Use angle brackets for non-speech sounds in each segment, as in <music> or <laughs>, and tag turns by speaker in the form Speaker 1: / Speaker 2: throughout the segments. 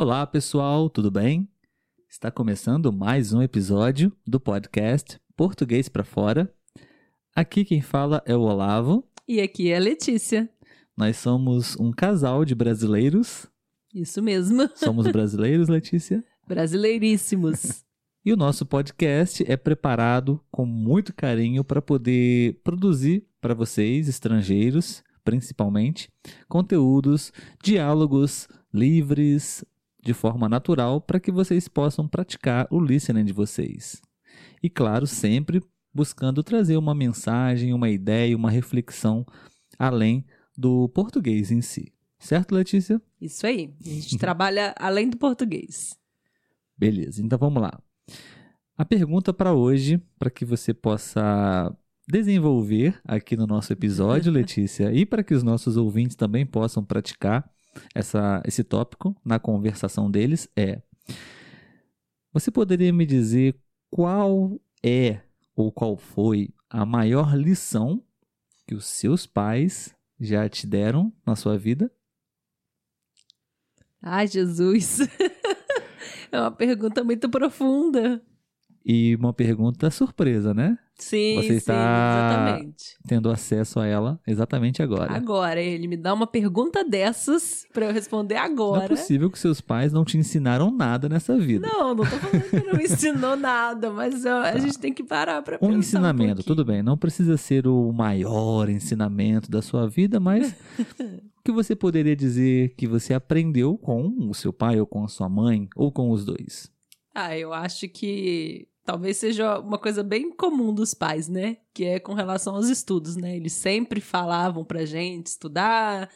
Speaker 1: Olá, pessoal, tudo bem? Está começando mais um episódio do podcast Português para Fora. Aqui quem fala é o Olavo.
Speaker 2: E aqui é a Letícia.
Speaker 1: Nós somos um casal de brasileiros.
Speaker 2: Isso mesmo. <laughs>
Speaker 1: Somos brasileiros, Letícia.
Speaker 2: Brasileiríssimos. <laughs>
Speaker 1: E o nosso podcast é preparado com muito carinho para poder produzir para vocês, estrangeiros, principalmente, conteúdos, diálogos livres, de forma natural, para que vocês possam praticar o listening de vocês. E claro, sempre buscando trazer uma mensagem, uma ideia, uma reflexão além do português em si. Certo, Letícia?
Speaker 2: Isso aí. A gente <laughs> trabalha além do português.
Speaker 1: Beleza, então vamos lá. A pergunta para hoje, para que você possa desenvolver aqui no nosso episódio, <laughs> Letícia, e para que os nossos ouvintes também possam praticar essa, esse tópico na conversação deles, é: Você poderia me dizer qual é ou qual foi a maior lição que os seus pais já te deram na sua vida?
Speaker 2: Ai, Jesus! <laughs> é uma pergunta muito profunda.
Speaker 1: E uma pergunta surpresa, né?
Speaker 2: Sim,
Speaker 1: Você
Speaker 2: sim,
Speaker 1: está
Speaker 2: exatamente.
Speaker 1: Tendo acesso a ela exatamente agora.
Speaker 2: Agora, ele me dá uma pergunta dessas pra eu responder
Speaker 1: Não é
Speaker 2: agora.
Speaker 1: possível que seus pais não te ensinaram nada nessa vida.
Speaker 2: Não, não tô falando que não me <laughs> ensinou nada, mas ó, a gente tem que parar pra
Speaker 1: Tá. um
Speaker 2: pensar
Speaker 1: ensinamento,
Speaker 2: pouquinho.
Speaker 1: tudo bem, não precisa ser o maior ensinamento da sua vida, mas o <laughs> que você poderia dizer que você aprendeu com o seu pai ou com a sua mãe ou com os dois?
Speaker 2: Ah, eu acho que talvez seja uma coisa bem comum dos pais, né? Que é com relação aos estudos, né? Eles sempre falavam pra gente estudar,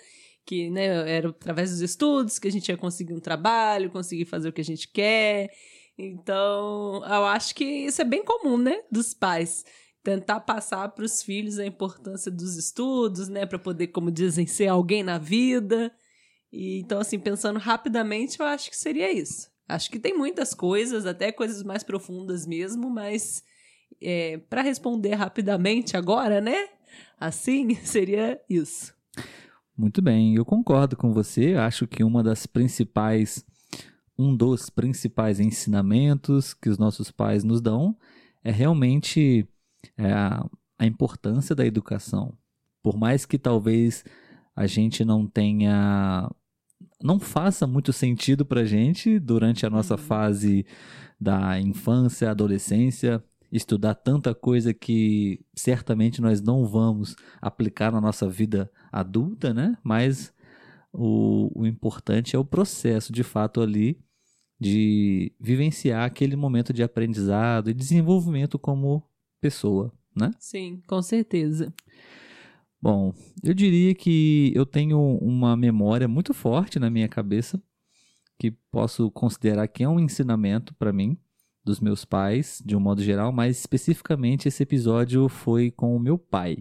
Speaker 2: que né, era através dos estudos que a gente ia conseguir um trabalho, conseguir fazer o que a gente quer. Então, eu acho que isso é bem comum, né? Dos pais. Tentar passar para os filhos a importância dos estudos, né? Para poder, como dizem, ser alguém na vida. E, então, assim, pensando rapidamente, eu acho que seria isso. Acho que tem muitas coisas, até coisas mais profundas mesmo, mas é, para responder rapidamente agora, né? Assim, <laughs> seria isso.
Speaker 1: Muito bem, eu concordo com você. Acho que uma das principais, um dos principais ensinamentos que os nossos pais nos dão é realmente é, a, a importância da educação. Por mais que talvez a gente não tenha, não faça muito sentido pra gente durante a nossa
Speaker 2: Uhum.
Speaker 1: fase da infância, adolescência, estudar tanta coisa que certamente nós não vamos aplicar na nossa vida adulta, né? Mas o, o importante é o processo, de fato, ali de vivenciar aquele momento de aprendizado e desenvolvimento como pessoa, né?
Speaker 2: Sim, com certeza.
Speaker 1: Bom, eu diria que eu tenho uma memória muito forte na minha cabeça que posso considerar que é um ensinamento para mim dos meus pais, de um modo geral, mas especificamente esse episódio foi com o meu pai.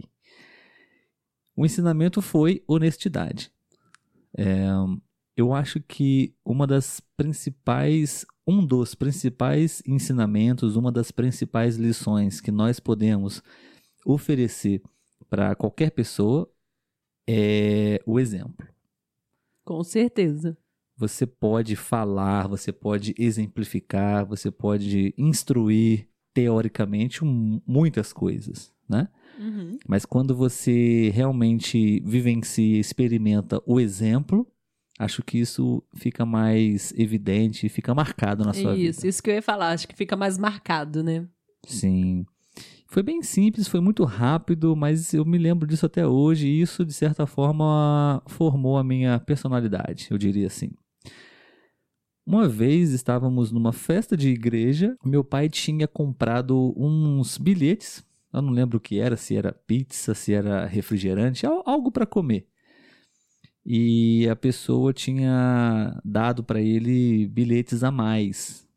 Speaker 1: O ensinamento foi honestidade. É, eu acho que uma das principais, um dos principais ensinamentos, uma das principais lições que nós podemos oferecer para qualquer pessoa é o exemplo.
Speaker 2: Com certeza.
Speaker 1: Você pode falar, você pode exemplificar, você pode instruir teoricamente um- muitas coisas, né?
Speaker 2: Uhum.
Speaker 1: Mas quando você realmente vivencia, experimenta o exemplo, acho que isso fica mais evidente, fica marcado na sua
Speaker 2: Isso,
Speaker 1: vida.
Speaker 2: isso que eu ia falar. Acho que fica mais marcado, né?
Speaker 1: Sim. Foi bem simples, foi muito rápido, mas eu me lembro disso até hoje e isso, de certa forma, formou a minha personalidade, eu diria assim. Uma vez estávamos numa festa de igreja, meu pai tinha comprado uns bilhetes, eu não lembro o que era, se era pizza, se era refrigerante, al- algo para comer. E a pessoa tinha dado para ele bilhetes a mais.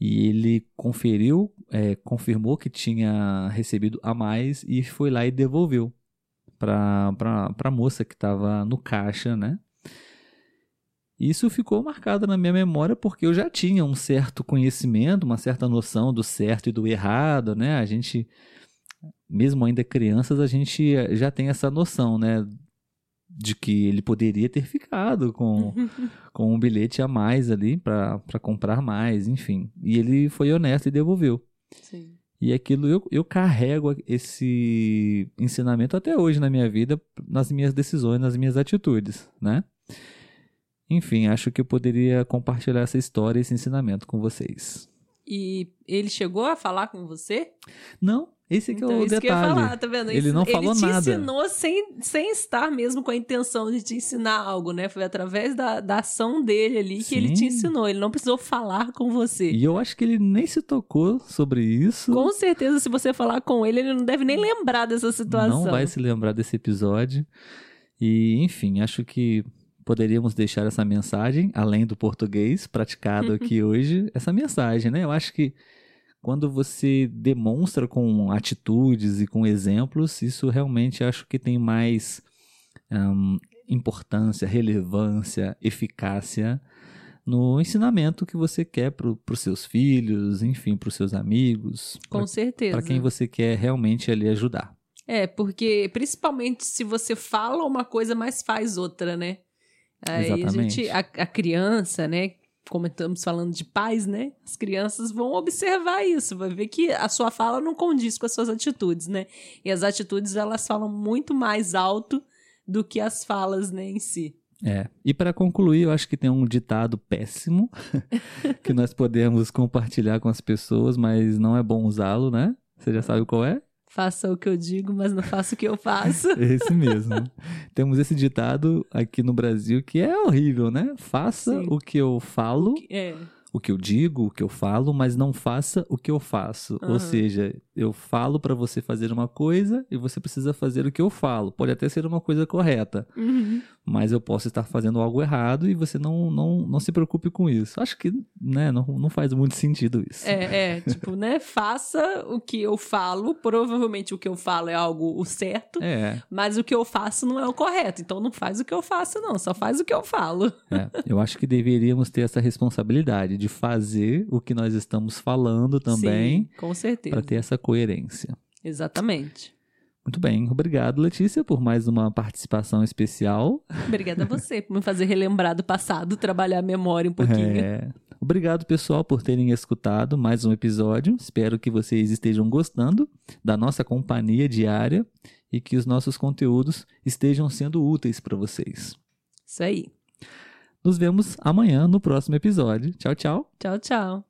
Speaker 1: E ele conferiu, é, confirmou que tinha recebido a mais e foi lá e devolveu para a moça que estava no caixa, né? Isso ficou marcado na minha memória porque eu já tinha um certo conhecimento, uma certa noção do certo e do errado, né? A gente, mesmo ainda crianças, a gente já tem essa noção, né? de que ele poderia ter ficado com, <laughs> com um bilhete a mais ali para comprar mais, enfim. E ele foi honesto e devolveu.
Speaker 2: Sim.
Speaker 1: E aquilo eu, eu carrego esse ensinamento até hoje na minha vida, nas minhas decisões, nas minhas atitudes, né? Enfim, acho que eu poderia compartilhar essa história, esse ensinamento com vocês.
Speaker 2: E ele chegou a falar com você?
Speaker 1: Não, esse aqui
Speaker 2: então,
Speaker 1: é o
Speaker 2: isso
Speaker 1: detalhe.
Speaker 2: que eu ia falar, tá vendo?
Speaker 1: Ele
Speaker 2: Isso-
Speaker 1: não falou
Speaker 2: Ele te
Speaker 1: nada.
Speaker 2: ensinou sem, sem estar mesmo com a intenção de te ensinar algo, né? Foi através da, da ação dele ali que ele te
Speaker 1: Sim.
Speaker 2: ensinou. Ele não precisou falar com você.
Speaker 1: E eu acho que ele nem se tocou sobre isso.
Speaker 2: Com certeza, se você falar com ele, ele não deve nem lembrar dessa situação.
Speaker 1: Não vai se lembrar desse episódio. E, enfim, acho que poderíamos deixar essa mensagem, além do português praticado aqui <laughs> hoje, essa mensagem, né? Eu acho que quando você demonstra com atitudes e com exemplos, isso realmente acho que tem mais hum, importância, relevância, eficácia no ensinamento que você quer para os seus filhos, enfim, para os seus amigos,
Speaker 2: Com certeza.
Speaker 1: para quem você quer realmente ali ajudar.
Speaker 2: É, porque principalmente se você fala uma coisa, mas faz outra, né? Aí a
Speaker 1: Exatamente.
Speaker 2: gente, a, a criança, né? Como estamos falando de pais, né? As crianças vão observar isso, vai ver que a sua fala não condiz com as suas atitudes, né? E as atitudes elas falam muito mais alto do que as falas, né, em si.
Speaker 1: É. E para concluir, eu acho que tem um ditado péssimo <laughs> que nós podemos compartilhar com as pessoas, mas não é bom usá-lo, né? Você já sabe qual é?
Speaker 2: Faça o que eu digo, mas não faça o que eu faço. <laughs>
Speaker 1: Esse mesmo. Temos esse ditado aqui no Brasil que é horrível, né? Faça
Speaker 2: Sim.
Speaker 1: o que eu falo,
Speaker 2: É,
Speaker 1: o que eu digo, o que eu falo, mas não faça o que eu faço.
Speaker 2: Aham.
Speaker 1: Ou seja, eu falo para você fazer uma coisa e você precisa fazer o que eu falo. Pode até ser uma coisa correta,
Speaker 2: uhum.
Speaker 1: Mas eu posso estar fazendo algo errado e você não, não, não se preocupe com isso. Acho que né, não, não faz muito sentido isso.
Speaker 2: É, é, tipo, né? Faça o que eu falo. Provavelmente o que eu falo é algo o certo,
Speaker 1: É,
Speaker 2: mas o que eu faço não é o correto. Então não faz o que eu faço, não. Só faz o que eu falo.
Speaker 1: é. eu acho que deveríamos ter essa responsabilidade de fazer o que nós estamos falando também
Speaker 2: Sim, com certeza.
Speaker 1: para ter essa coerência.
Speaker 2: Exatamente.
Speaker 1: Muito bem, obrigado Letícia por mais uma participação especial.
Speaker 2: Obrigada a você por me fazer relembrar do passado, trabalhar a memória um pouquinho.
Speaker 1: É. Obrigado, pessoal, por terem escutado mais um episódio. Espero que vocês estejam gostando da nossa companhia diária e que os nossos conteúdos estejam sendo úteis para vocês.
Speaker 2: Isso aí.
Speaker 1: Nos vemos amanhã no próximo episódio. Tchau, tchau.
Speaker 2: Tchau, tchau.